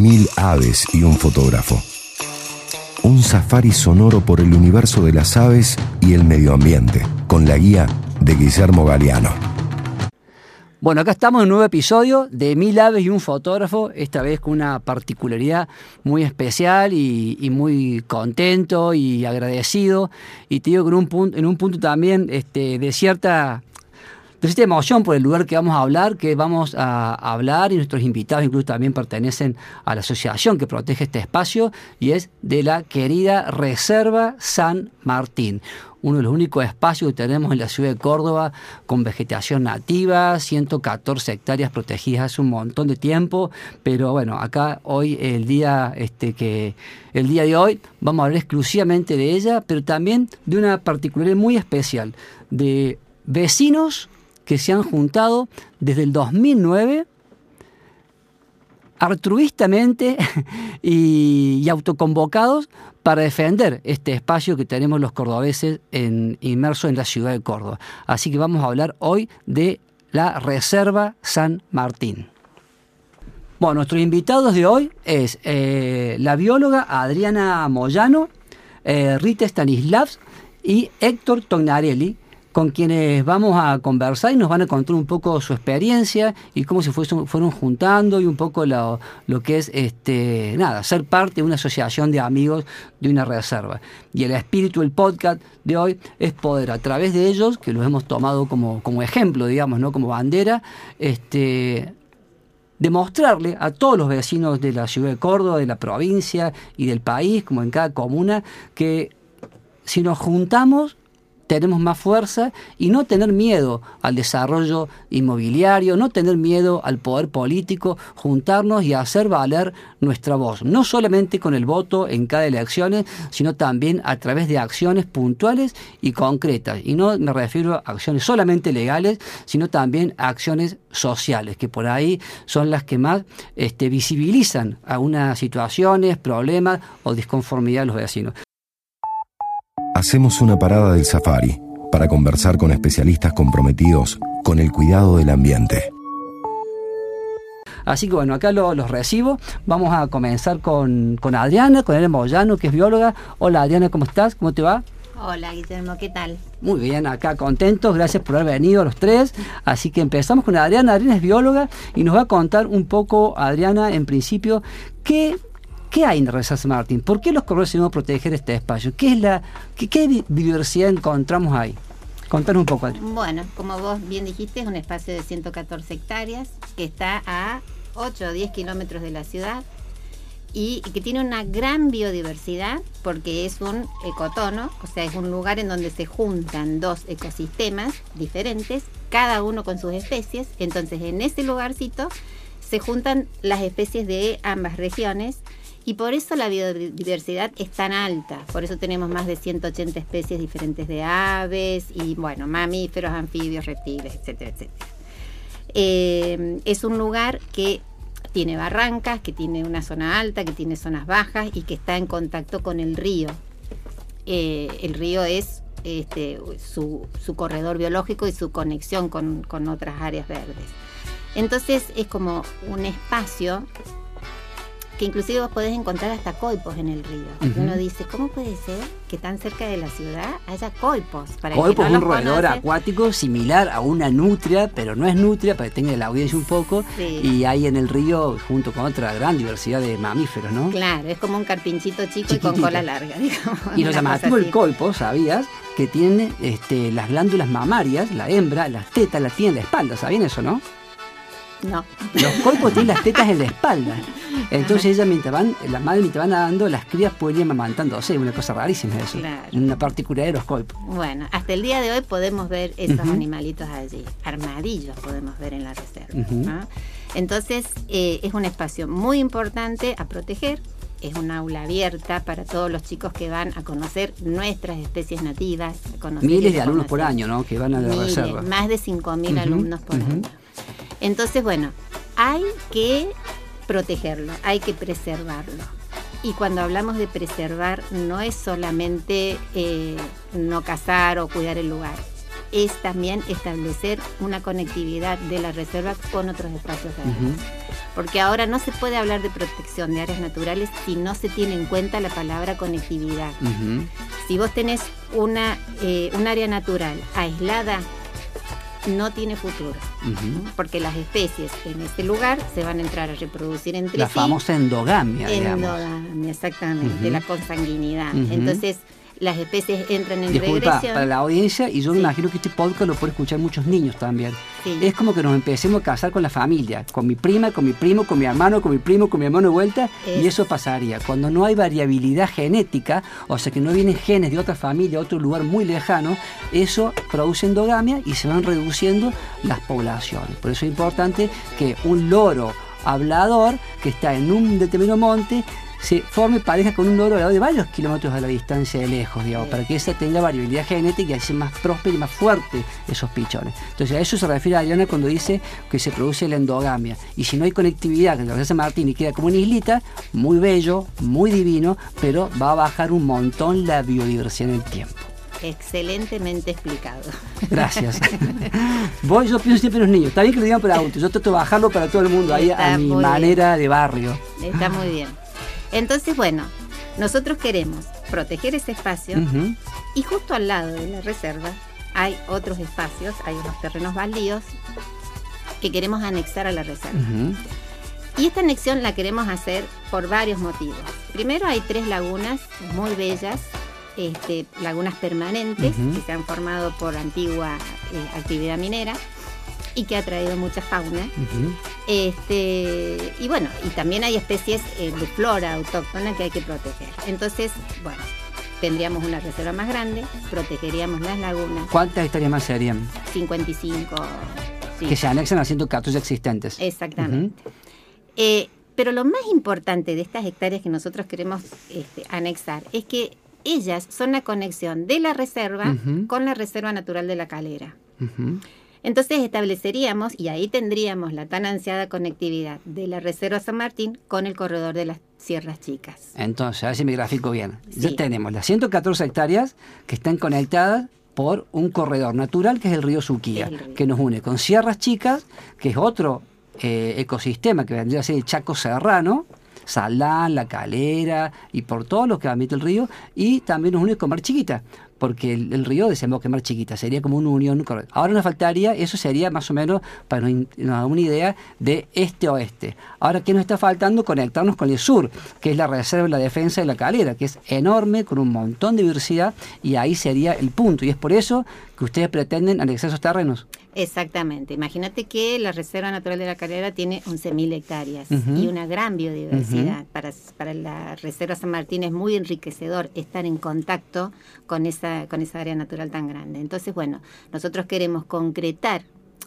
Mil aves y un fotógrafo. Un safari sonoro por el universo de las aves y el medio ambiente, con la guía de Guillermo Galeano. Bueno, acá estamos en un nuevo episodio de Mil Aves y un fotógrafo, esta vez con una particularidad muy especial y, muy contento y agradecido. Y te digo que en un punto, en un punto también este, de cierta de emoción por el lugar que vamos a hablar, que vamos a hablar y nuestros invitados incluso también pertenecen a la asociación que protege este espacio y es de la querida Reserva San Martín uno de los únicos espacios que tenemos en la ciudad de Córdoba con vegetación nativa, 114 hectáreas protegidas hace un montón de tiempo, pero bueno, acá hoy el día este que el día de hoy vamos a hablar exclusivamente de ella, pero también de una particularidad muy especial de vecinos que se han juntado desde el 2009 altruistamente y, autoconvocados para defender este espacio que tenemos los cordobeses en, inmersos en la ciudad de Córdoba. Así que vamos a hablar hoy de la Reserva San Martín. Bueno, nuestros invitados de hoy es eh, la bióloga Adriana Moyano, eh, Rita Stanislavs y Héctor Tognarelli, con quienes vamos a conversar y nos van a contar un poco su experiencia y cómo se fueron juntando y un poco lo, que es este nada, ser parte de una asociación de amigos de una reserva. Y el espíritu del podcast de hoy es poder a través de ellos, que los hemos tomado como, como ejemplo, digamos, ¿no? como bandera, este demostrarle a todos los vecinos de la ciudad de Córdoba, de la provincia y del país, como en cada comuna, que si nos juntamos tenemos más fuerza y no tener miedo al desarrollo inmobiliario, no tener miedo al poder político, juntarnos y hacer valer nuestra voz, no solamente con el voto en cada elección, sino también a través de acciones puntuales y concretas. Y no me refiero a acciones solamente legales, sino también a acciones sociales, que por ahí son las que más este, visibilizan algunas situaciones, problemas o disconformidad de los vecinos hacemos una parada del safari para conversar con especialistas comprometidos con el cuidado del ambiente. Así que bueno, acá los recibo. Vamos a comenzar con, Adriana, con Elena Moyano, que es bióloga. Hola Adriana, ¿cómo estás? ¿Cómo te va? Hola Guillermo, ¿qué tal? Muy bien, acá contentos, gracias por haber venido los tres. Así que empezamos con Adriana. Adriana es bióloga y nos va a contar un poco, Adriana, en principio, qué ¿Qué hay en Reserva Martín? ¿Por qué los corredores debemos proteger este espacio? ¿Qué, es la, qué, biodiversidad encontramos ahí? Contanos un poco. Bueno, como vos bien dijiste, es un espacio de 114 hectáreas que está a 8 o 10 kilómetros de la ciudad y que tiene una gran biodiversidad porque es un ecotono, o sea, es un lugar en donde se juntan dos ecosistemas diferentes, cada uno con sus especies. Entonces, en ese lugarcito se juntan las especies de ambas regiones y por eso la biodiversidad es tan alta. Por eso tenemos más de 180 especies diferentes de aves y, bueno, mamíferos, anfibios, reptiles, etcétera, etcétera. Eh, es un lugar que tiene barrancas, que tiene una zona alta, que tiene zonas bajas y que está en contacto con el río. Eh, el río es este, su, corredor biológico y su conexión con, con otras áreas verdes. Entonces es como un espacio que inclusive vos podés encontrar hasta coipos en el río. Uno dice, ¿cómo puede ser que tan cerca de la ciudad haya coipos? Para coipos es un roedor acuático similar a una nutria, pero no es nutria, para que tenga la audiencia un poco, y hay en el río, junto con otra gran diversidad de mamíferos, ¿no? Claro, es como un carpinchito chico y con cola larga, digamos. Y lo llamativo el coipo, ¿sabías? Que tiene este, las glándulas mamarias, la hembra, las tetas las tiene en la espalda, ¿sabían eso, no? No. Los coipos tienen las tetas en la espalda. Entonces ellas mientras van, las madres mientras van nadando, las crías pueden ir amamantándose, una cosa rarísima eso. Una particularidad de los coipos. Bueno, hasta el día de hoy podemos ver esos animalitos allí. Armadillos podemos ver en la reserva. Entonces eh, es un espacio muy importante a proteger. Es un aula abierta para todos los chicos que van a conocer nuestras especies nativas. Miles de alumnos por año, ¿no? Que van a la reserva. Más de 5.000 alumnos por año. Entonces, bueno, hay que protegerlo, hay que preservarlo. Y cuando hablamos de preservar, no es solamente eh, no cazar o cuidar el lugar, es también establecer una conectividad de la reserva con otros espacios porque ahora no se puede hablar de protección de áreas naturales si no se tiene en cuenta la palabra conectividad. Si vos tenés una, eh, un área natural aislada, no tiene futuro, porque las especies en ese lugar se van a entrar a reproducir entre La sí. famosa endogamia, digamos. Endogamia, exactamente, Ujú. la consanguinidad. Entonces, las especies entran en Disculpa, regresión. para la audiencia, y yo me imagino que este podcast lo pueden escuchar muchos niños también. Sí. Es como que nos empecemos a casar con la familia, con mi prima, con mi primo, con mi hermano, con mi primo, con mi hermano de vuelta, y Es- eso pasaría. Cuando no hay variabilidad genética, o sea que no vienen genes de otra familia, otro lugar muy lejano, eso produce endogamia y se van reduciendo las poblaciones. Por eso es importante que un loro hablador que está en un determinado monte se forme pareja con un loro de varios kilómetros a la distancia de lejos, digamos, para que esa tenga variabilidad genética y así más próspero y más fuerte esos pichones. Entonces a eso se refiere Adriana cuando dice que se produce la endogamia. Y si no hay conectividad, que lo San Martín y queda como una islita, muy bello, muy divino, pero va a bajar un montón la biodiversidad en el tiempo. Excelentemente explicado. Gracias. Voy, yo pienso siempre en los niños. Está bien que lo digan por auto. Yo trato de bajarlo para todo el mundo ahí Está a mi bien. manera de barrio. Está muy bien. Entonces, bueno, nosotros queremos proteger ese espacio y justo al lado de la reserva hay otros espacios, hay unos terrenos baldíos que queremos anexar a la reserva. Y esta anexión la queremos hacer por varios motivos. Primero hay tres lagunas muy bellas, este, lagunas permanentes que se han formado por antigua eh, actividad minera y que ha traído mucha fauna. Este, y bueno, y también hay especies eh, de flora autóctona que hay que proteger. Entonces, bueno, tendríamos una reserva más grande, protegeríamos las lagunas, ¿Cuántas hectáreas más serían? 55. sí. Que se anexan a 114 existentes. Exactamente. Eh, pero lo más importante de estas hectáreas que nosotros queremos este, anexar es que ellas son la conexión de la reserva con la Reserva Natural de la Calera. Ujú. Entonces estableceríamos, y ahí tendríamos la tan ansiada conectividad de la Reserva San Martín con el corredor de las Sierras Chicas. Entonces, a ver si me grafico bien. Ya tenemos las 114 hectáreas que están conectadas por un corredor natural que es el río Suquía, El río. que nos une con Sierras Chicas, que es otro eh, ecosistema que vendría a ser el Chaco Serrano, Salán, La Calera y por todo lo que admite el río, y también nos une con Mar Chiquita, porque el, río desemboca en Mar Chiquita, sería como una unión. Ahora nos faltaría, eso sería más o menos para nos, una idea de este-oeste. Ahora, ¿qué nos está faltando? Conectarnos con el sur, que es la reserva y la defensa de la calera, que es enorme, con un montón de diversidad, y ahí sería el punto. Y es por eso que ustedes pretenden anexar esos terrenos. Exactamente. Imagínate que la Reserva Natural de la Calera tiene 11.000 hectáreas y una gran biodiversidad. para, para la Reserva San Martín es muy enriquecedor estar en contacto con esa, con esa área natural tan grande. Entonces, bueno, nosotros queremos concretar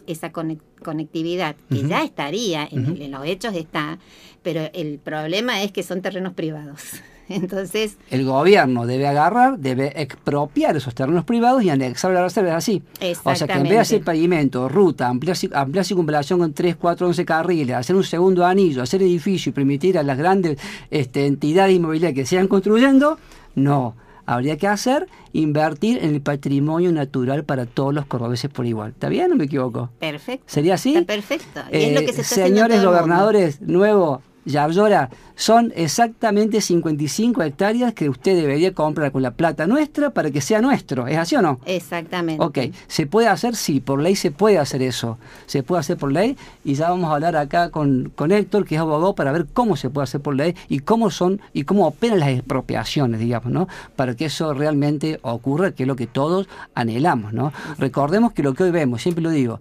esa conec- conectividad que ya estaría, en, Ujú. en los hechos está, pero el problema es que son terrenos privados. Entonces, El gobierno debe agarrar, debe expropiar esos terrenos privados y anexar a la reserva, es así. O sea que en vez de hacer pavimento, ruta, ampliar, ampliar circunvalación con 3, 4, 11 carriles, hacer un segundo anillo, hacer edificio y permitir a las grandes este, entidades inmobiliarias que sigan construyendo, no. Habría que hacer invertir en el patrimonio natural para todos los cordobeses por igual. ¿Está bien o me equivoco? perfecto. ¿Sería así? Está perfecto. Y es lo Eh, que se está haciendo en señores gobernadores, nuevo, Yarlora, son exactamente 55 hectáreas que usted debería comprar con la plata nuestra para que sea nuestro. ¿Es así o no? Exactamente. Ok, ¿se puede hacer? Sí, por ley se puede hacer eso. Se puede hacer por ley y ya vamos a hablar acá con, con Héctor, que es abogado, para ver cómo se puede hacer por ley y cómo son y cómo operan las expropiaciones, digamos, ¿no? Para que eso realmente ocurra, que es lo que todos anhelamos, ¿no? Recordemos que lo que hoy vemos, siempre lo digo,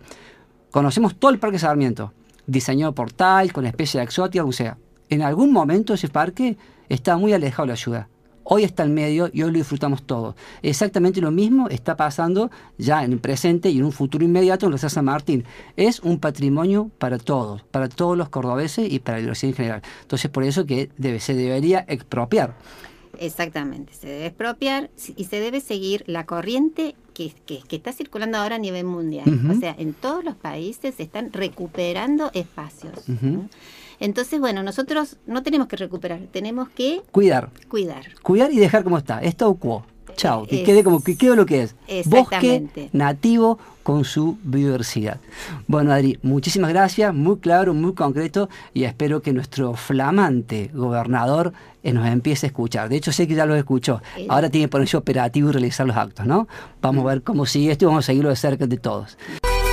conocemos todo el Parque Sarmiento, diseñado por tal, con especies exóticas, o sea, en algún momento ese parque está muy alejado de la ciudad. Hoy está en medio y hoy lo disfrutamos todos. Exactamente lo mismo está pasando ya en el presente y en un futuro inmediato en la San Martín. Es un patrimonio para todos, para todos los cordobeses y para la diversidad en general. Entonces, por eso que debe, se debería expropiar. Exactamente, se debe expropiar y se debe seguir la corriente que, que- que está circulando ahora a nivel mundial. O sea, en todos los países se están recuperando espacios. Entonces, bueno, nosotros no tenemos que recuperar, tenemos que Cuidar. cuidar. Cuidar y dejar como está. Statu quo. Chao, que quede como que quede lo que es. Bosque nativo con su biodiversidad. Bueno, Adri, muchísimas gracias, muy claro, muy concreto y espero que nuestro flamante gobernador eh, nos empiece a escuchar. De hecho, sé que ya lo escuchó. Ahora tiene que ponerse operativo y realizar los actos, ¿no? Vamos a ver cómo sigue esto y vamos a seguirlo de cerca de todos.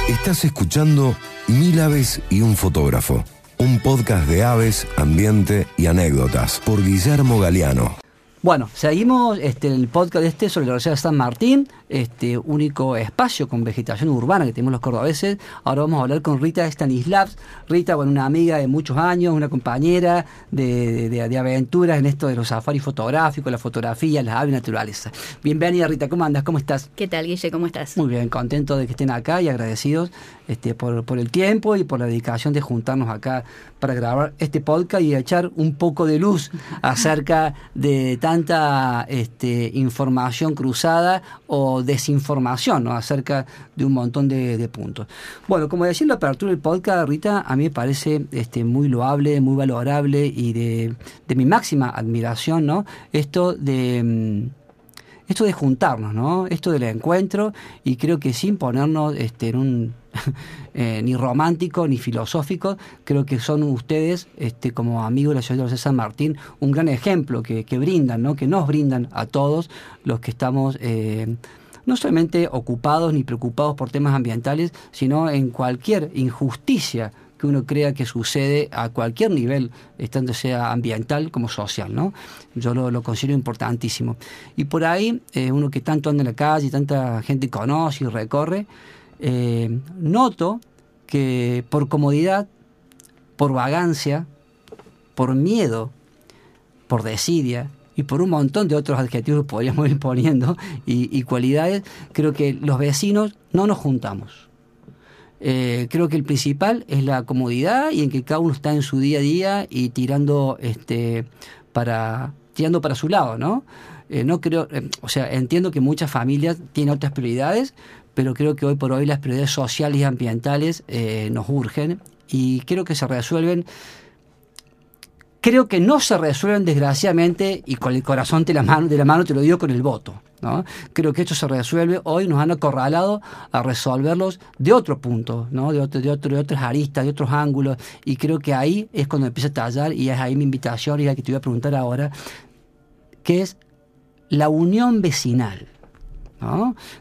Estás escuchando Mil aves y un fotógrafo, un podcast de aves, ambiente y anécdotas por Guillermo Galeano. Bueno, seguimos este, el podcast este sobre la Universidad de San Martín, este único espacio con vegetación urbana que tenemos los cordobeses. Ahora vamos a hablar con Rita Stanislavs. Rita, bueno, una amiga de muchos años, una compañera de, de- de aventuras en esto de los safaris fotográficos, la fotografía, las aves naturaleza. Bienvenida, Rita, ¿cómo andas? ¿Cómo estás? ¿Qué tal, Guille? ¿Cómo estás? Muy bien, contento de que estén acá y agradecidos este, por, por el tiempo y por la dedicación de juntarnos acá para grabar este podcast y echar un poco de luz acerca de tanta este, información cruzada o desinformación ¿no? acerca de un montón de, puntos. Bueno, como decía en la apertura del podcast, Rita, a mí me parece este, muy loable, muy valorable y de, de mi máxima admiración, ¿no? Esto de... mm, esto de juntarnos, ¿no? Esto del encuentro y creo que sin ponernos este, eh, ni romántico ni filosófico, creo que son ustedes, este, como amigos de la ciudad de San Martín, un gran ejemplo que, que brindan, ¿no? Que nos brindan a todos los que estamos eh, no solamente ocupados ni preocupados por temas ambientales, sino en cualquier injusticia que uno crea que sucede a cualquier nivel, estando sea ambiental como social, ¿no? Yo lo, lo considero importantísimo. Y por ahí, eh, uno que tanto anda en la calle, tanta gente conoce y recorre, eh, noto que por comodidad, por vagancia, por miedo, por desidia y por un montón de otros adjetivos podríamos ir poniendo y, cualidades, creo que los vecinos no nos juntamos. Eh, creo que el principal es la comodidad y en que cada uno está en su día a día y tirando este para tirando para su lado, ¿no? Eh, no creo, eh, o sea, entiendo que muchas familias tienen otras prioridades, pero creo que hoy por hoy las prioridades sociales y ambientales nos urgen y creo que se resuelven creo que no se resuelven desgraciadamente y con el corazón de la mano, de la mano te lo digo con el voto. ¿no? Creo que esto se resuelve hoy, nos han acorralado a resolverlos de otro punto, ¿no? de, otro, de, otro, de otras aristas, de otros ángulos, y creo que ahí es cuando empieza a tallar y es ahí mi invitación y la que te voy a preguntar ahora, que es la unión vecinal.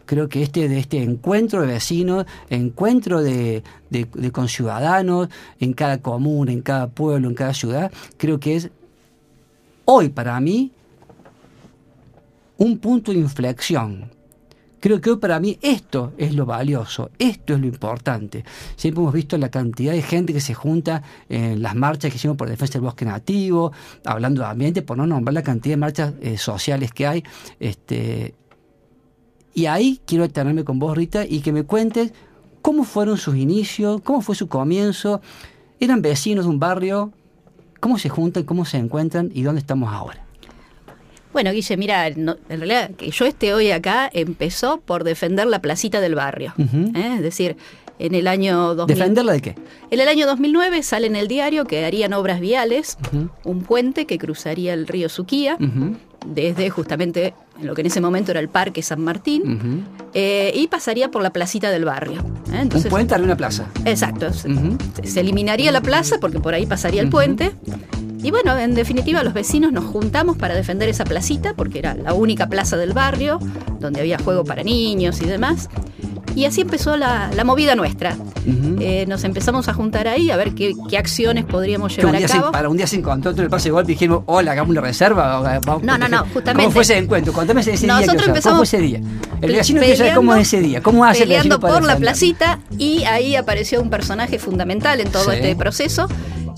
Creo que este, de este encuentro de vecinos, encuentro de, de, de conciudadanos en cada comuna, en cada pueblo, en cada ciudad, creo que es hoy para mí un punto de inflexión. Creo que hoy para mí esto es lo valioso, esto es lo importante. Siempre hemos visto la cantidad de gente que se junta en las marchas que hicimos por defensa del bosque nativo, hablando de ambiente, por no nombrar la cantidad de marchas eh, sociales que hay. Este, y ahí quiero detenerme con vos, Rita, y que me cuentes cómo fueron sus inicios, cómo fue su comienzo. ¿Eran vecinos de un barrio? ¿Cómo se juntan, cómo se encuentran y dónde estamos ahora? Bueno, Guille, mira, no- en realidad que yo esté hoy acá empezó por defender la placita del barrio. ¿eh? Es decir, en el año 2000, ¿Defenderla de qué? en el año 2009 sale en el diario que harían obras viales, un puente que cruzaría el río Suquía, desde justamente en lo que en ese momento era el Parque San Martín, eh, y pasaría por la placita del barrio. ¿eh? Un puente de una plaza. Exacto. se- eliminaría la plaza porque por ahí pasaría el puente. Y bueno, en definitiva los vecinos nos juntamos para defender esa placita porque era la única plaza del barrio donde había juego para niños y demás. Y así empezó la, la movida nuestra. Eh, nos empezamos a juntar ahí a ver qué, qué acciones podríamos llevar a se, cabo. para un día se encontró entre el pase de golpe y dijimos, hola, hagamos una reserva. vamos- No, no, no, justamente. ¿Cómo fue ese encuentro? Contame ese, ese día. Nosotros que, o sea, ¿Cómo fue ese día? El vecino quiere saber cómo es ese día. ¿Cómo hace el peleando para por la defender? placita y ahí apareció un personaje fundamental en todo Sí. este proceso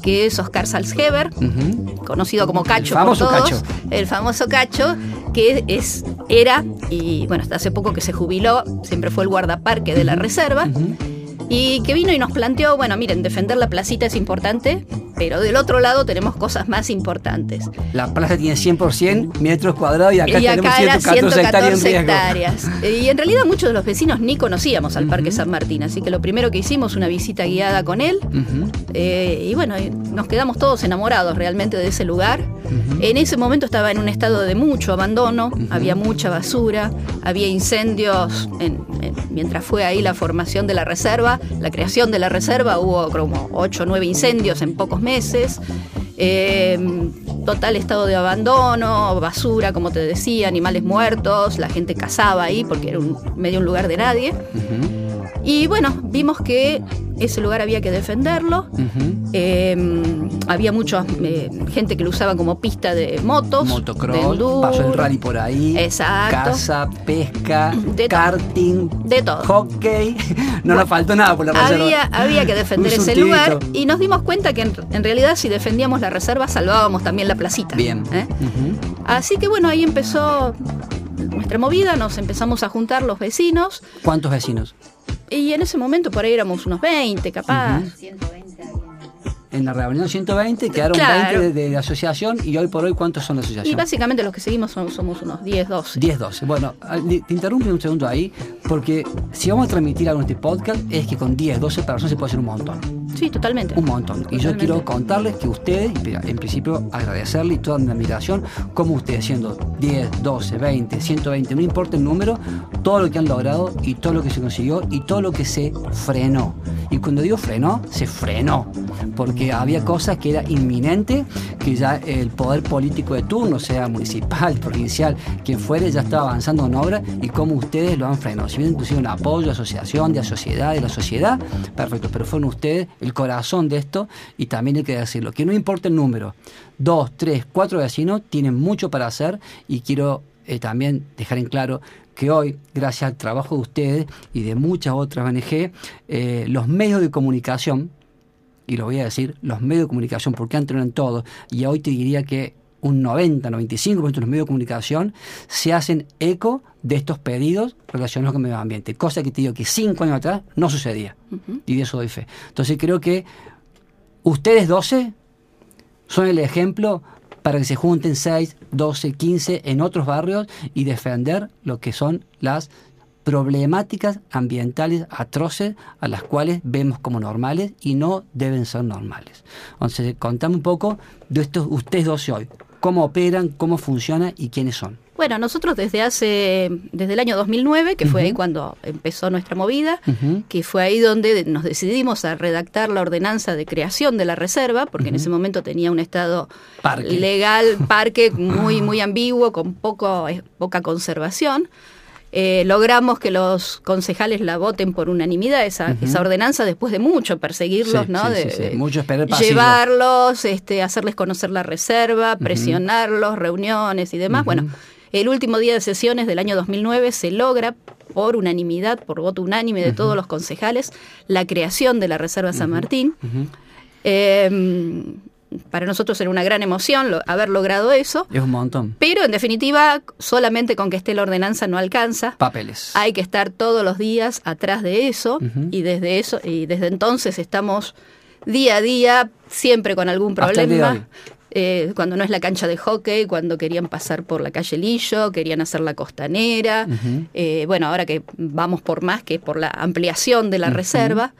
que es Oscar Salzheber, Ujú. conocido como Cacho El famoso por todos, Cacho. el famoso Cacho, que es, era, y bueno, hasta hace poco que se jubiló, siempre fue el guardaparque de la reserva, y que vino y nos planteó, bueno, miren, defender la placita es importante, Pero del otro lado tenemos cosas más importantes. La plaza tiene 100% metros cuadrados y acá y tenemos acá era 114, hectáreas en riesgo. hectáreas. Y en realidad muchos de los vecinos ni conocíamos al Parque San Martín, así que lo primero que hicimos una visita guiada con él. Eh, y bueno, nos quedamos todos enamorados realmente de ese lugar. En ese momento estaba en un estado de mucho abandono, había mucha basura, había incendios en- en- mientras fue ahí la formación de la reserva, la creación de la reserva, hubo como 8 o 9 incendios en pocos meses. Eh, total estado de abandono, basura, como te decía, animales muertos, la gente cazaba ahí porque era un, medio un lugar de nadie. Y bueno, vimos que ese lugar había que defenderlo. Eh, había mucha eh, gente que lo usaba como pista de motos. de Motocross, pasó el rally por ahí. Exacto. Caza, pesca, De karting, De todo. hockey. No nos faltó nada por la reserva. Había, había que defender ese lugar y nos dimos cuenta que en, en realidad si defendíamos la reserva salvábamos también la placita. Bien. ¿eh? Así que bueno, ahí empezó nuestra movida, nos empezamos a juntar los vecinos ¿Cuántos vecinos? y en ese momento por ahí éramos unos 20 capaz. Ujú. 120 había. En la reunión 120 quedaron Claro. 20 de, de la asociación y hoy por hoy ¿cuántos son de la Y asociación? básicamente los que seguimos son- somos unos 10, 12. 10, 12. Bueno, ah, te interrumpo un segundo ahí, porque si vamos a transmitir algo en este podcast, es que con 10, 12 personas se puede hacer un montón. Sí, totalmente. Un montón. Y yo quiero contarles que ustedes, en principio agradecerle y toda mi admiración, como ustedes siendo 10, 12, 20, 120, no importa el número, todo lo que han logrado y todo lo que se consiguió y todo lo que se frenó. Y cuando digo frenó, se frenó. Porque había cosas que era inminente, que ya el poder político de turno, sea municipal, provincial, quien fuere, ya estaba avanzando en obra y cómo ustedes lo han frenado. Si bien inclusive un apoyo asociación, de la sociedad, de la sociedad, perfecto, pero fueron ustedes el corazón de esto y también hay que decirlo, que no importa el número, dos, tres, cuatro vecinos tienen mucho para hacer y quiero eh, también dejar en claro que hoy, gracias al trabajo de ustedes y de muchas otras ONG, eh, los medios de comunicación, y lo voy a decir, los medios de comunicación, porque antes no eran todos, y hoy te diría que un 90, 95% de los medios de comunicación se hacen eco de estos pedidos relacionados con el medio ambiente, cosa que te digo que cinco años atrás no sucedía, y de eso doy fe. Entonces creo que ustedes 12 son el ejemplo para que se junten 6, 12, 15 en otros barrios y defender lo que son las problemáticas ambientales atroces a las cuales vemos como normales y no deben ser normales. Entonces, contame un poco de estos ustedes 12 hoy. ¿Cómo operan, cómo funciona y quiénes son? Bueno, nosotros desde hace, desde el año 2009, que fue ahí cuando empezó nuestra movida, que fue ahí donde nos decidimos a redactar la ordenanza de creación de la reserva, porque en ese momento tenía un estado Parque. legal, parque muy, muy ambiguo, con poco, eh, poca conservación. Eh, logramos que los concejales la voten por unanimidad, esa, esa ordenanza, después de mucho perseguirlos, Sí, ¿no? sí, de, sí, Mucho esperar llevarlos, este, hacerles conocer la reserva, presionarlos, reuniones y demás. Bueno, el último día de sesiones del año 2009 se logra por unanimidad, por voto unánime de todos los concejales, la creación de la Reserva San Martín. Eh, para nosotros era una gran emoción lo- haber logrado eso, Es un montón. pero en definitiva solamente con que esté la ordenanza no alcanza. Papeles. Hay que estar todos los días atrás de eso y desde eso y desde entonces estamos día a día siempre con algún problema. Eh, cuando no es la cancha de hockey, cuando querían pasar por la calle Lillo, querían hacer la costanera. Eh, bueno, ahora que vamos por más, que por la ampliación de la reserva.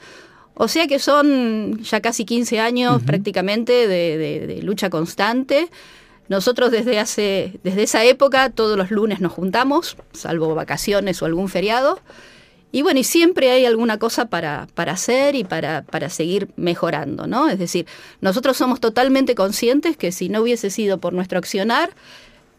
O sea que son ya casi 15 años prácticamente de, de- de lucha constante. Nosotros desde hace, desde esa época, todos los lunes nos juntamos, salvo vacaciones o algún feriado. Y bueno, y siempre hay alguna cosa para, para hacer y para, para seguir mejorando, ¿no? Es decir, nosotros somos totalmente conscientes que si no hubiese sido por nuestro accionar,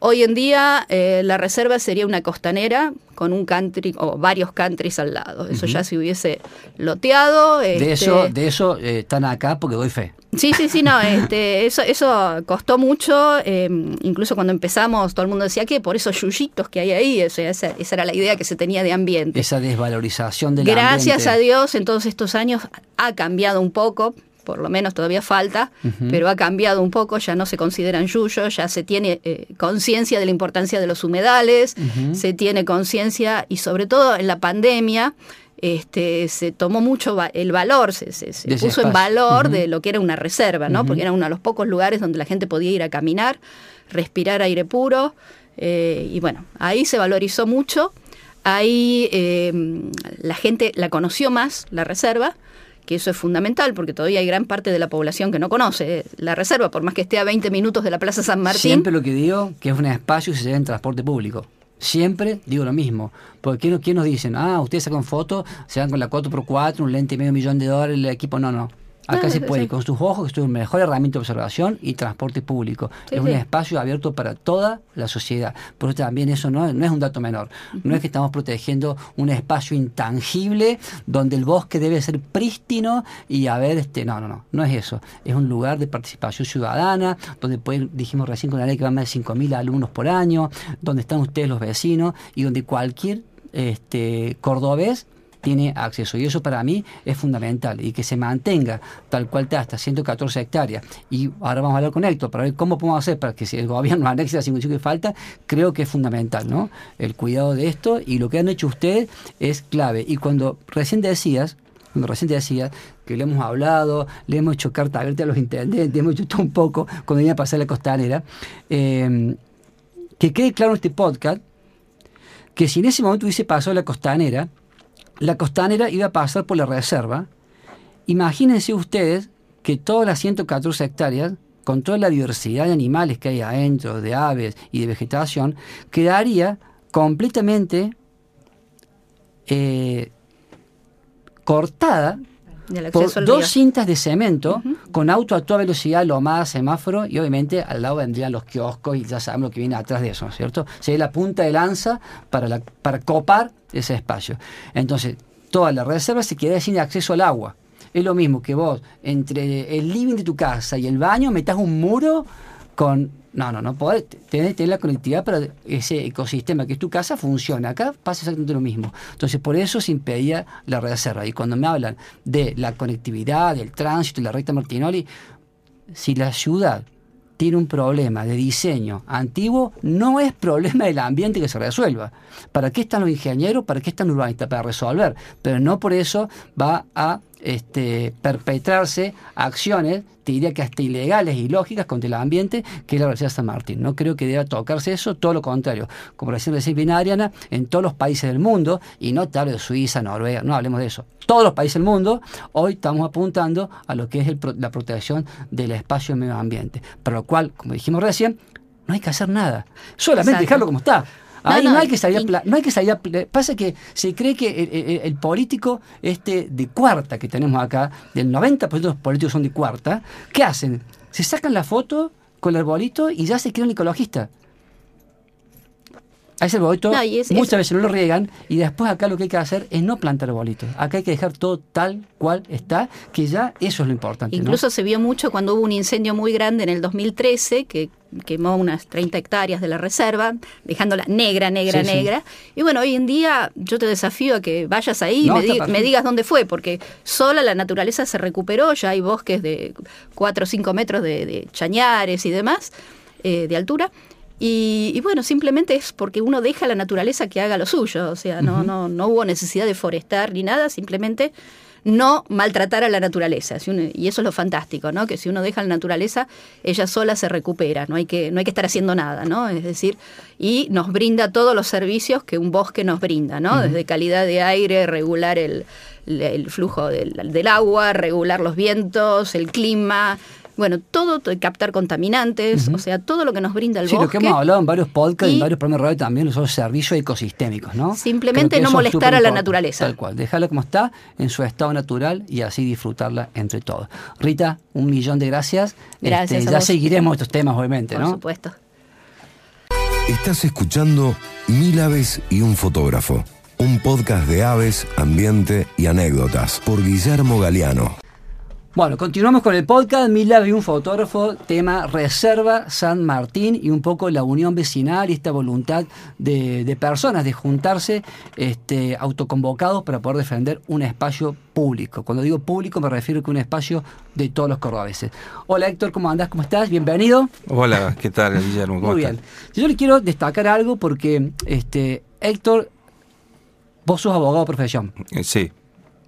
hoy en día eh, la reserva sería una costanera con un country o varios countries al lado. Eso ya se hubiese loteado. De este, eso, de eso eh, están acá porque doy fe. Sí, sí, sí, no, este, eso, eso costó mucho, eh, incluso cuando empezamos todo el mundo decía que por esos yuyitos que hay ahí, o sea, esa, esa era la idea que se tenía de ambiente. Esa desvalorización del Gracias ambiente. a Dios, en todos estos años ha cambiado un poco, por lo menos todavía falta, pero ha cambiado un poco, ya no se consideran yuyos, ya se tiene eh, conciencia de la importancia de los humedales, se tiene conciencia y sobre todo en la pandemia. este, se tomó mucho el valor, se, puso en valor de lo que era una reserva, ¿no? Porque era uno de los pocos lugares donde la gente podía ir a caminar, respirar aire puro. eh, y bueno, ahí se valorizó mucho. Ahí eh, la gente la conoció más, la reserva, que eso es fundamental porque todavía hay gran parte de la población que no conoce la reserva, por más que esté a 20 minutos de la Plaza San Martín. Siempre lo que digo, que es un espacio que se lleva en transporte público. Siempre digo lo mismo. Porque ¿quién, quién nos dicen? Ah, ustedes sacan fotos, se van con la 4x4, un lente de medio millón de dólares, el equipo. No, no. Acá se puede, sí. con sus ojos, que es tu mejor herramienta de observación y transporte público. Sí, es un sí. espacio abierto para toda la sociedad. Por eso también eso no, no es un dato menor. No es que estamos protegiendo un espacio intangible donde el bosque debe ser prístino y haber este. No, no, no. No es eso. Es un lugar de participación ciudadana, donde pueden, dijimos recién con la ley que van más de 5.000 alumnos por año, donde están ustedes los vecinos y donde cualquier este, cordobés tiene acceso. Y eso para mí es fundamental. Y que se mantenga tal cual está, hasta 114 hectáreas. Y ahora vamos a hablar con Héctor para ver cómo podemos hacer para que si el gobierno anexe las 55 que falta, creo que es fundamental, ¿no? El cuidado de esto y lo que han hecho ustedes es clave. Y cuando recién decías, cuando recién te que le hemos hablado, le hemos hecho carta abierta a los intendentes, hemos hecho todo un poco cuando venía a pasar la costanera, eh, que quede claro en este podcast que si en ese momento hubiese pasado la costanera, la costanera iba a pasar por la reserva. Imagínense ustedes que todas las 114 hectáreas, con toda la diversidad de animales que hay adentro, de aves y de vegetación, quedaría completamente eh, cortada por al dos río. cintas de cemento con auto a toda velocidad, lomada, semáforo y obviamente al lado vendrían los kioscos y ya sabemos lo que viene atrás de eso, ¿no es cierto? Sería la punta de lanza para, la, para copar ese espacio. Entonces, toda la reserva se queda sin acceso al agua. Es lo mismo que vos, entre el living de tu casa y el baño, metas un muro con... No, no, no podés tener, tener la conectividad para ese ecosistema que es tu casa funcione. Acá pasa exactamente lo mismo. Entonces, por eso se impedía la reserva. Y cuando me hablan de la conectividad, del tránsito y la recta Martinoli, si la ciudad tiene un problema de diseño antiguo, no es problema del ambiente que se resuelva. ¿Para qué están los ingenieros? ¿Para qué están los urbanistas? Para resolver. Pero no por eso va a este, perpetrarse acciones, te diría que hasta ilegales y lógicas contra el ambiente, que es la Universidad de San Martín. No creo que deba tocarse eso, todo lo contrario. Como recién decía bien Ariana, en todos los países del mundo, y no te hablo de Suiza, Noruega, no hablemos de eso. Todos los países del mundo, hoy estamos apuntando a lo que es el la protección del espacio y medio ambiente. Para lo cual, como dijimos recién, no hay que hacer nada. Solamente Exacto. dejarlo como está. No, Ahí no, no, hay que salir a no hay que salir a pasa que se cree que el, el- el político este de cuarta que tenemos acá del 90% de los políticos son de cuarta ¿qué hacen? se sacan la foto con el arbolito y ya se creen ecologista a ese arbolito No, y es- muchas es- veces no lo riegan y después acá lo que hay que hacer es no plantar arbolitos acá hay que dejar todo tal cual está que ya eso es lo importante ¿no? Incluso se vio mucho cuando hubo un incendio muy grande en el 2013 que quemó unas 30 hectáreas de la reserva, dejándola negra, negra, Sí, sí. negra. Y bueno, hoy en día yo te desafío a que vayas ahí y me, di- digas dónde fue, porque sola la naturaleza se recuperó, ya hay bosques de 4 o 5 metros de, de chañares y demás, eh, de altura. Y, y bueno, simplemente es porque uno deja a la naturaleza que haga lo suyo, o sea, no, no, no hubo necesidad de forestar ni nada, simplemente no maltratar a la naturaleza. Si uno- y eso es lo fantástico, ¿no? Que si uno deja a la naturaleza, ella sola se recupera, no hay que, no hay que estar haciendo nada, ¿no? Es decir, y nos brinda todos los servicios que un bosque nos brinda, ¿no? Desde calidad de aire, regular el, el- el flujo del, del agua, regular los vientos, el clima. Bueno, todo, to- captar contaminantes, o sea, todo lo que nos brinda el Sí, lo bosque. que hemos hablado en varios podcasts y en varios programas de radio también son servicios ecosistémicos, ¿no? Simplemente no molestar a la naturaleza. Tal cual, dejarla como está, en su estado natural y así disfrutarla entre todos. Rita, un millón de gracias. Gracias Este, a ya vos. seguiremos estos temas, obviamente, Por ¿no? supuesto. Estás escuchando Mil Aves y un Fotógrafo, un podcast de aves, ambiente y anécdotas por Guillermo Galeano. Bueno, continuamos con el podcast. Mila y un fotógrafo, tema Reserva San Martín y un poco la unión vecinal y esta voluntad de, de personas de juntarse este, autoconvocados para poder defender un espacio público. Cuando digo público me refiero a que un espacio de todos los cordobeses. Hola Héctor, ¿cómo andás? ¿Cómo estás? Bienvenido. Hola, ¿qué tal, Guillermo? ¿Cómo Muy estás? bien. Yo le quiero destacar algo porque este, Héctor Vos sos abogado de profesión. Sí,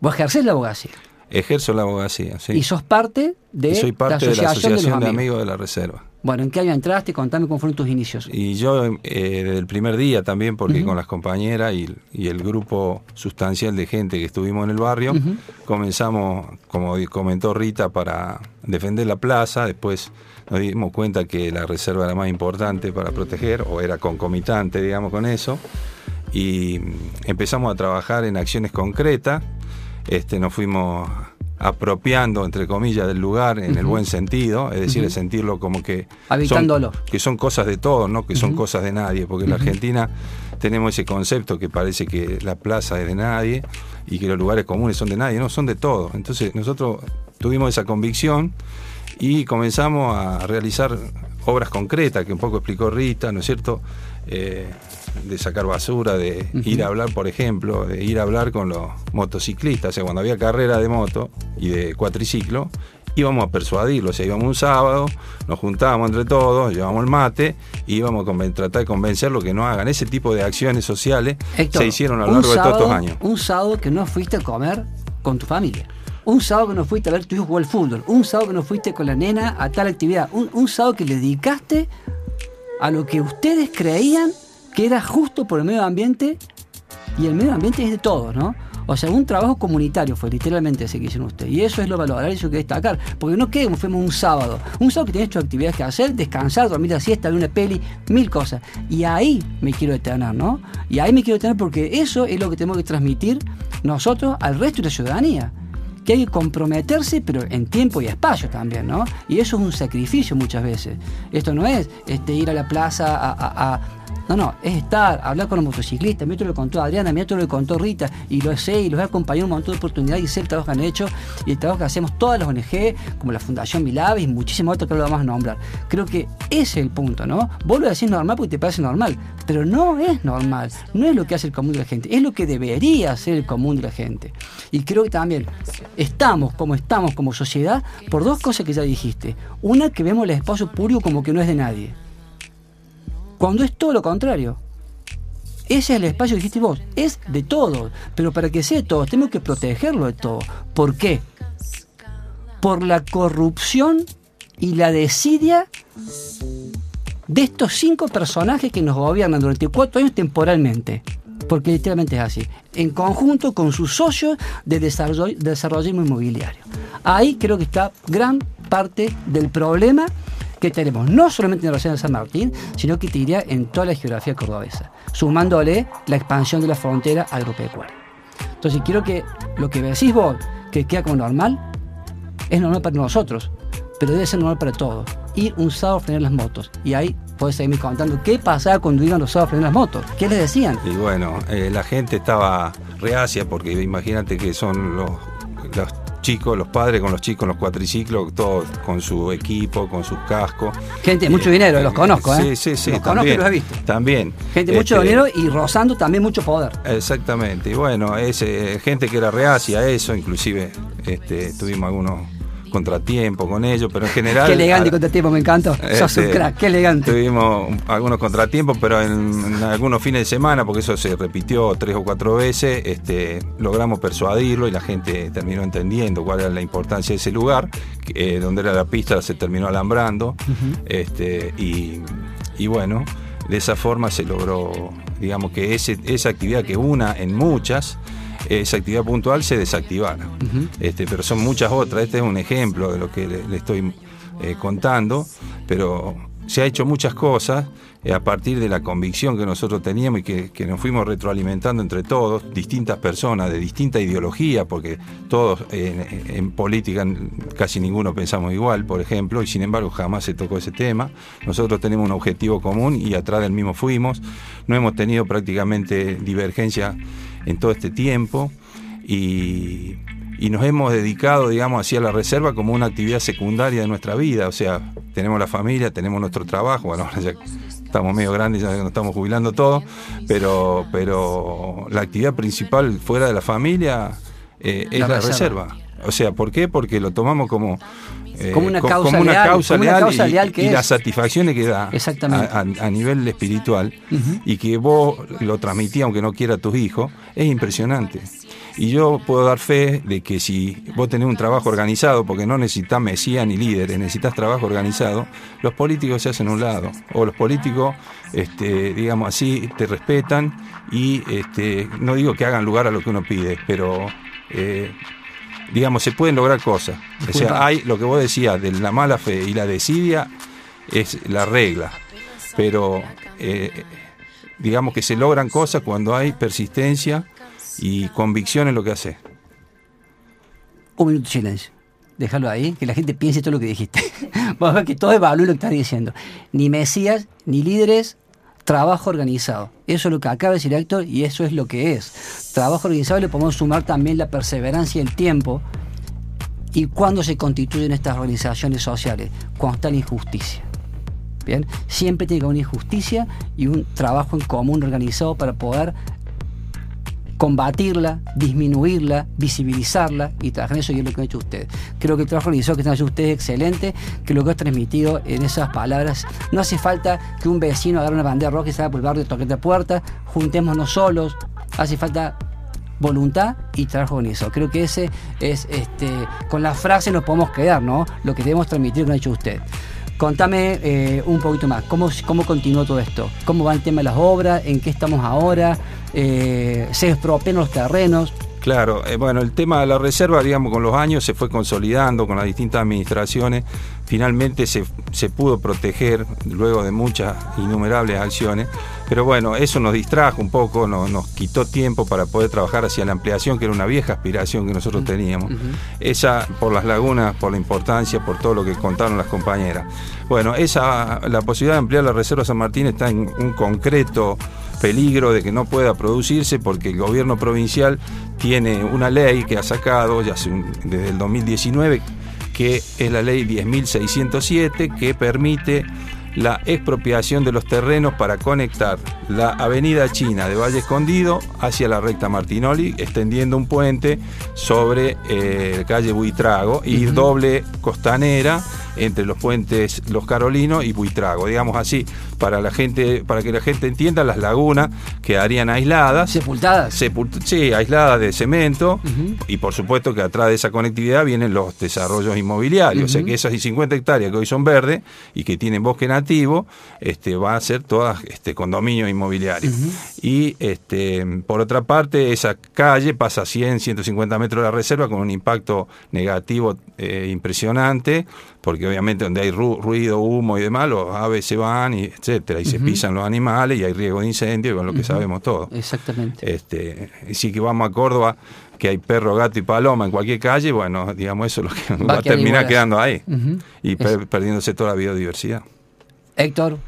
Vos ejercés la abogacía. Ejerzo la abogacía, sí. Y sos parte de, Y soy parte de la Asociación de los Asociación de Amigos. Amigos de la Reserva. Bueno, ¿en qué año entraste? Contame cómo fueron tus inicios. Y yo eh, desde el primer día también, porque con las compañeras y, y el grupo sustancial de gente que estuvimos en el barrio, comenzamos, como comentó Rita, para defender la plaza. Después nos dimos cuenta que la reserva era más importante para proteger, o era concomitante, digamos, con eso. Y empezamos a trabajar en acciones concretas. Este, nos fuimos apropiando, entre comillas, del lugar en el buen sentido, es decir, Ujú. de sentirlo como que Habitándolo. son, que son cosas de todos, no que son cosas de nadie, porque en la. Argentina tenemos ese concepto que parece que la plaza es de nadie y que los lugares comunes son de nadie, no, son de todos. Entonces nosotros tuvimos esa convicción y comenzamos a realizar obras concretas, que un poco explicó Rita, ¿no es cierto? Eh, de sacar basura, de ir a hablar, por ejemplo, de ir a hablar con los motociclistas, o sea, cuando había carrera de moto y de cuatriciclo, íbamos a persuadirlos, o sea, íbamos un sábado, nos juntábamos entre todos, llevábamos el mate, y íbamos a tratar de convencerlos que no hagan ese tipo de acciones sociales, Héctor, se hicieron a lo largo de todos estos sábado- años. Un sábado que no fuiste a comer con tu familia. Un sábado que no fuiste a ver tu hijo jugar al fútbol. Un sábado que no fuiste con la nena a tal actividad. Un, sábado que le dedicaste a lo que ustedes creían que era justo por el medio ambiente. Y el medio ambiente es de todos, ¿no? O sea, un trabajo comunitario fue literalmente ese que hicieron ustedes. Y eso es lo valorable, eso hay que destacar. Porque no que fuimos un sábado. Un sábado que tenés tus actividades que hacer, descansar, dormir la siesta, ver una peli, mil cosas. Y ahí me quiero detener, ¿no? Y ahí me quiero detener porque eso es lo que tenemos que transmitir nosotros al resto de la ciudadanía. Que hay que comprometerse, pero en tiempo y espacio también, ¿no? Y eso es un sacrificio muchas veces. Esto no es este, ir a la plaza a- no, no, es estar, hablar con los motociclistas. Mira todo lo contó Adriana, mira todo lo contó Rita, y lo sé, y los he acompañado un montón de oportunidades y sé el trabajo que han hecho y el trabajo que hacemos todas las ONG, como la Fundación Milaves y muchísimos otros que lo vamos a nombrar. Creo que ese es el punto, ¿no? Vos lo decís normal porque te parece normal, pero no es normal, no es lo que hace el común de la gente, es lo que debería ser el común de la gente. Y creo que también estamos como estamos como sociedad por dos cosas que ya dijiste. Una, que vemos el espacio público como que no es de nadie cuando es todo lo contrario. Ese es el espacio que dijiste vos, es de todos, pero para que sea de todos tenemos que protegerlo de todo. ¿Por qué? Por la corrupción y la desidia de estos cinco personajes que nos gobiernan durante cuatro años temporalmente. Porque literalmente es así. En conjunto con sus socios de desarrollo, desarrollismo inmobiliario. Ahí creo que está gran parte del problema que tenemos, no solamente en la región de San Martín, sino que te diría en toda la geografía cordobesa, sumándole la expansión de la frontera agropecuaria. Entonces quiero que lo que decís vos, que queda como normal, es normal para nosotros, pero debe ser normal para todos. Ir un sábado a frenar las motos. Y ahí puedes seguirme contando qué pasaba cuando iban los sábados a frenar las motos. ¿Qué les decían? Y bueno, eh, la gente estaba reacia porque imagínate que son los, los chicos, los padres con los chicos, los cuatriciclos, todos con su equipo, con sus cascos. Gente de mucho dinero, los conozco, ¿eh? Sí, sí, sí. Los conozco y también, los he visto. También. Gente mucho Este, dinero y rozando también mucho poder. Exactamente, y bueno, es, eh, gente que era reacia a eso, inclusive este, tuvimos algunos contratiempos con ellos, pero en general... Qué elegante contratiempo, me encantó. Sos un este, crack, qué elegante. Tuvimos un- algunos contratiempos, pero en, en algunos fines de semana, porque eso se repitió tres o cuatro veces, este, logramos persuadirlo y la gente terminó entendiendo cuál era la importancia de ese lugar, eh, donde era la pista se terminó alambrando, este, y, y bueno, de esa forma se logró, digamos que ese, esa actividad que una en muchas, esa actividad puntual se desactivara. Este, pero son muchas otras. Este es un ejemplo de lo que le, le estoy eh, contando, pero se ha hecho muchas cosas eh, a partir de la convicción que nosotros teníamos y que, que nos fuimos retroalimentando entre todos, distintas personas de distinta ideología, porque todos eh, en, en política casi ninguno pensamos igual, por ejemplo, y sin embargo jamás se tocó ese tema. Nosotros tenemos un objetivo común y atrás del mismo fuimos. No hemos tenido prácticamente divergencia en todo este tiempo y, y nos hemos dedicado, digamos, hacia la reserva como una actividad secundaria de nuestra vida. O sea, tenemos la familia, tenemos nuestro trabajo, bueno, ahora ya estamos medio grandes, ya nos estamos jubilando todos, pero, pero la actividad principal fuera de la familia eh, es La la, reserva. reserva. O sea, ¿por qué? Porque lo tomamos como eh, como una causa leal, y, las satisfacciones que da a, nivel espiritual y que vos lo transmitís aunque no quiera a tus hijos, es impresionante. Y yo puedo dar fe de que si vos tenés un trabajo organizado, porque no necesitas mesía ni líderes, necesitas trabajo organizado, los políticos se hacen a un lado. O los políticos, este, digamos así, te respetan y este, no digo que hagan lugar a lo que uno pide, pero eh, digamos, se pueden lograr cosas. O sea, hay lo que vos decías de la mala fe y la desidia es la regla, pero eh, digamos que se logran cosas cuando hay persistencia y convicción en lo que hace. Un minuto de silencio. Déjalo ahí, que la gente piense todo lo que dijiste. Vamos a ver que todo es valor lo que estás diciendo. Ni mesías, ni líderes, trabajo organizado. Eso es lo que acaba de decir Héctor y eso es lo que es. Trabajo organizado le podemos sumar también la perseverancia y el tiempo. ¿Y cuándo se constituyen estas organizaciones sociales? Cuando está la injusticia. Bien, siempre tiene que haber una injusticia y un trabajo en común organizado para poder combatirla, disminuirla, visibilizarla y trabajar en eso y es lo que han hecho ustedes. Creo que el trabajo organizado que están haciendo ustedes es excelente, que lo que ha transmitido en esas palabras, no hace falta que un vecino agarre una bandera roja y salga por el barrio, toque la puerta, juntémonos solos, hace falta voluntad y trabajo organizado. Creo que ese es, este, con la frase nos podemos quedar, ¿no? Lo que debemos transmitir que ha hecho usted. Contame eh, un poquito más, ¿cómo, ¿cómo continuó todo esto? ¿Cómo va el tema de las obras? ¿En qué estamos ahora? Eh, ¿Se expropian los terrenos? Claro, eh, bueno, el tema de la reserva, digamos, con los años se fue consolidando con las distintas administraciones. Finalmente se, se pudo proteger luego de muchas innumerables acciones. Pero bueno, eso nos distrajo un poco, nos quitó tiempo para poder trabajar hacia la ampliación, que era una vieja aspiración que nosotros teníamos. Esa por las lagunas, por la importancia, por todo lo que contaron las compañeras. Bueno, esa, la posibilidad de ampliar la Reserva San Martín está en un concreto peligro de que no pueda producirse porque el gobierno provincial tiene una ley que ha sacado ya desde el 2019 que es la ley 10.607 que permite la expropiación de los terrenos para conectar la avenida China de Valle Escondido hacia la recta Martinoli, extendiendo un puente sobre eh, calle Buitrago y doble costanera entre los puentes Los Carolinos y Buitrago, digamos así, para la gente, para que la gente entienda, las lagunas quedarían aisladas. Sepultadas. sí, aisladas de cemento, y por supuesto que atrás de esa conectividad vienen los desarrollos inmobiliarios. O sea que esas 50 hectáreas que hoy son verdes y que tienen bosque nativo, este, va a ser todas este, condominios inmobiliarios. Y este, por otra parte, esa calle pasa a 100, 150 metros de la reserva con un impacto negativo eh, impresionante porque obviamente donde hay ruido, humo y demás, los aves se van, y etcétera, y se pisan los animales y hay riesgo de incendio, con lo que sabemos todos. Exactamente. Este, y si que vamos a Córdoba, que hay perro, gato y paloma en cualquier calle, bueno, digamos eso es lo que va, a terminar quedando ahí y perdiéndose toda la biodiversidad. Héctor,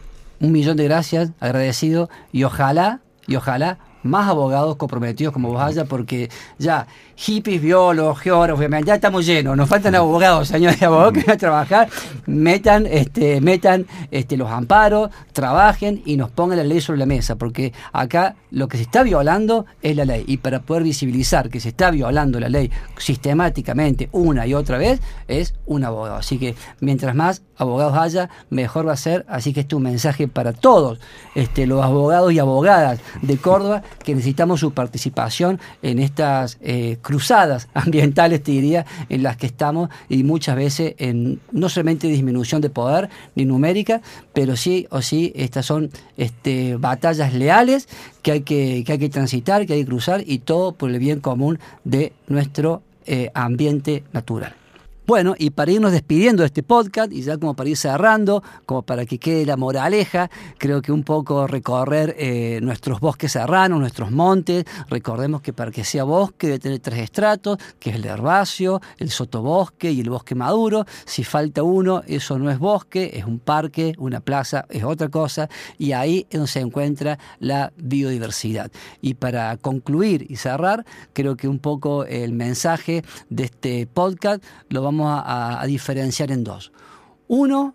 un millón de gracias, agradecido y ojalá, y ojalá más abogados comprometidos como vos haya, porque ya hippies, biólogos, geólogos, ya estamos llenos, nos faltan abogados, señores abogados que van a trabajar, metan, este, metan este, los amparos, trabajen y nos pongan la ley sobre la mesa, porque acá lo que se está violando es la ley, y para poder visibilizar que se está violando la ley sistemáticamente una y otra vez, es un abogado. Así que mientras más abogados haya, mejor va a ser, así que este es un mensaje para todos este, los abogados y abogadas de Córdoba, que necesitamos su participación en estas eh, cruzadas ambientales, te diría, en las que estamos y muchas veces en no solamente disminución de poder ni numérica, pero sí o sí estas son este, batallas leales que hay que, que hay que transitar, que hay que cruzar y todo por el bien común de nuestro eh, ambiente natural. Bueno, y para irnos despidiendo de este podcast, y ya como para ir cerrando, como para que quede la moraleja, creo que un poco recorrer eh, nuestros bosques serranos, nuestros montes. Recordemos que para que sea bosque debe tener tres estratos, que es el herbáceo, el sotobosque y el bosque maduro. Si falta uno, eso no es bosque, es un parque, una plaza, es otra cosa, y ahí es donde se encuentra la biodiversidad. Y para concluir y cerrar, creo que un poco el mensaje de este podcast lo vamos a, diferenciar en dos. Uno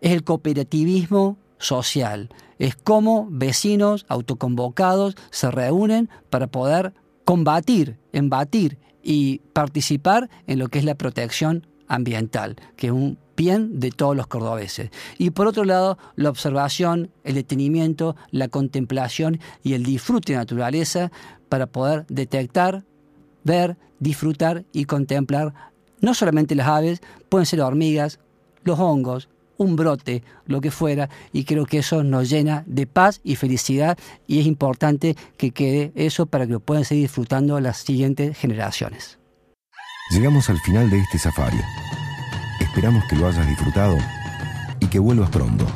es el cooperativismo social, es cómo vecinos autoconvocados se reúnen para poder combatir, embatir y participar en lo que es la protección ambiental, que es un bien de todos los cordobeses. Y por otro lado, la observación, el detenimiento, la contemplación y el disfrute de naturaleza para poder detectar, ver, disfrutar y contemplar no solamente las aves, pueden ser hormigas, los hongos, un brote, lo que fuera, y creo que eso nos llena de paz y felicidad y es importante que quede eso para que lo puedan seguir disfrutando las siguientes generaciones. Llegamos al final de este safari. Esperamos que lo hayas disfrutado y que vuelvas pronto.